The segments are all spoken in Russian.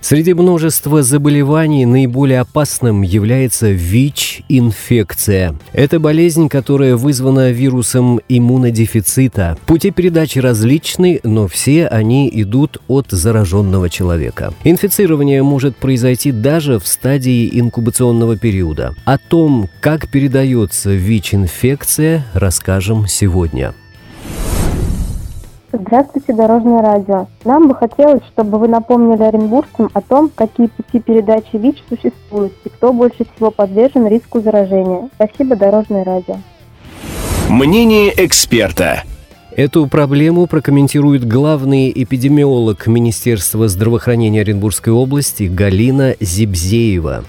Среди множества заболеваний наиболее опасным является ВИЧ-инфекция. Это болезнь, которая вызвана вирусом иммунодефицита. Пути передачи различны, но все они идут от зараженного человека. Инфицирование может произойти даже в стадии инкубационного периода. О том, как передается ВИЧ-инфекция, расскажем сегодня. Здравствуйте, Дорожное радио. Нам бы хотелось, чтобы вы напомнили оренбуржцам о том, какие пути передачи ВИЧ существуют и кто больше всего подвержен риску заражения. Спасибо, Дорожное радио. Мнение эксперта. Эту проблему прокомментирует главный эпидемиолог Министерства здравоохранения Оренбургской области Галина Зибзеева.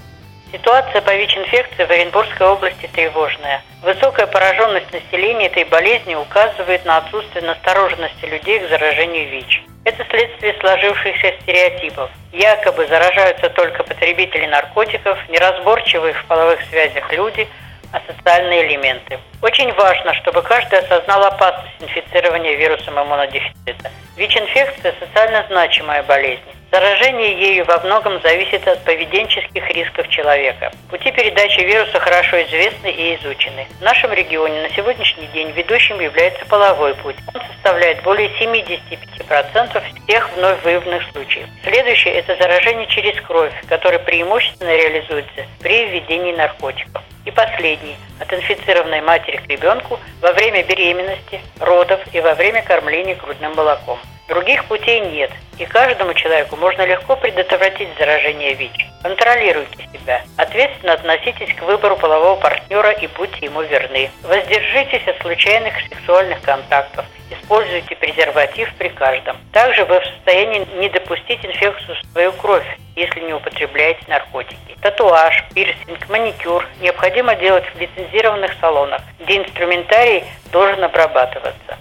Ситуация по ВИЧ-инфекции в Оренбургской области тревожная. Высокая пораженность населения этой болезнью указывает на отсутствие настороженности людей к заражению ВИЧ. Это следствие сложившихся стереотипов. Якобы заражаются только потребители наркотиков, неразборчивые в половых связях люди, а социальные элементы. Очень важно, чтобы каждый осознал опасность инфицирования вирусом иммунодефицита. ВИЧ-инфекция – социально значимая болезнь. Заражение ею во многом зависит от поведенческих рисков человека. Пути передачи вируса хорошо известны и изучены. В нашем регионе на сегодняшний день ведущим является половой путь. Он составляет более 75% всех вновь выявленных случаев. Следующее – это заражение через кровь, которое преимущественно реализуется при введении наркотиков. И последний – от инфицированной матери к ребенку во время беременности, родов и во время кормления грудным молоком. Других путей нет, и каждому человеку можно легко предотвратить заражение ВИЧ. Контролируйте себя, ответственно относитесь к выбору полового партнера и будьте ему верны. Воздержитесь от случайных сексуальных контактов, используйте презерватив при каждом. Также вы в состоянии не допустить инфекцию в свою кровь, если не употребляете наркотики. Татуаж, пирсинг, маникюр необходимо делать в лицензированных салонах, где инструментарий должен обрабатываться.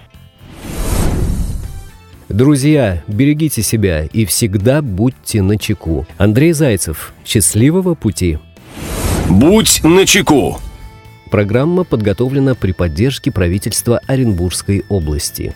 Друзья, берегите себя и всегда будьте на чеку. Андрей Зайцев. Счастливого пути. Будь на чеку. Программа подготовлена при поддержке правительства Оренбургской области.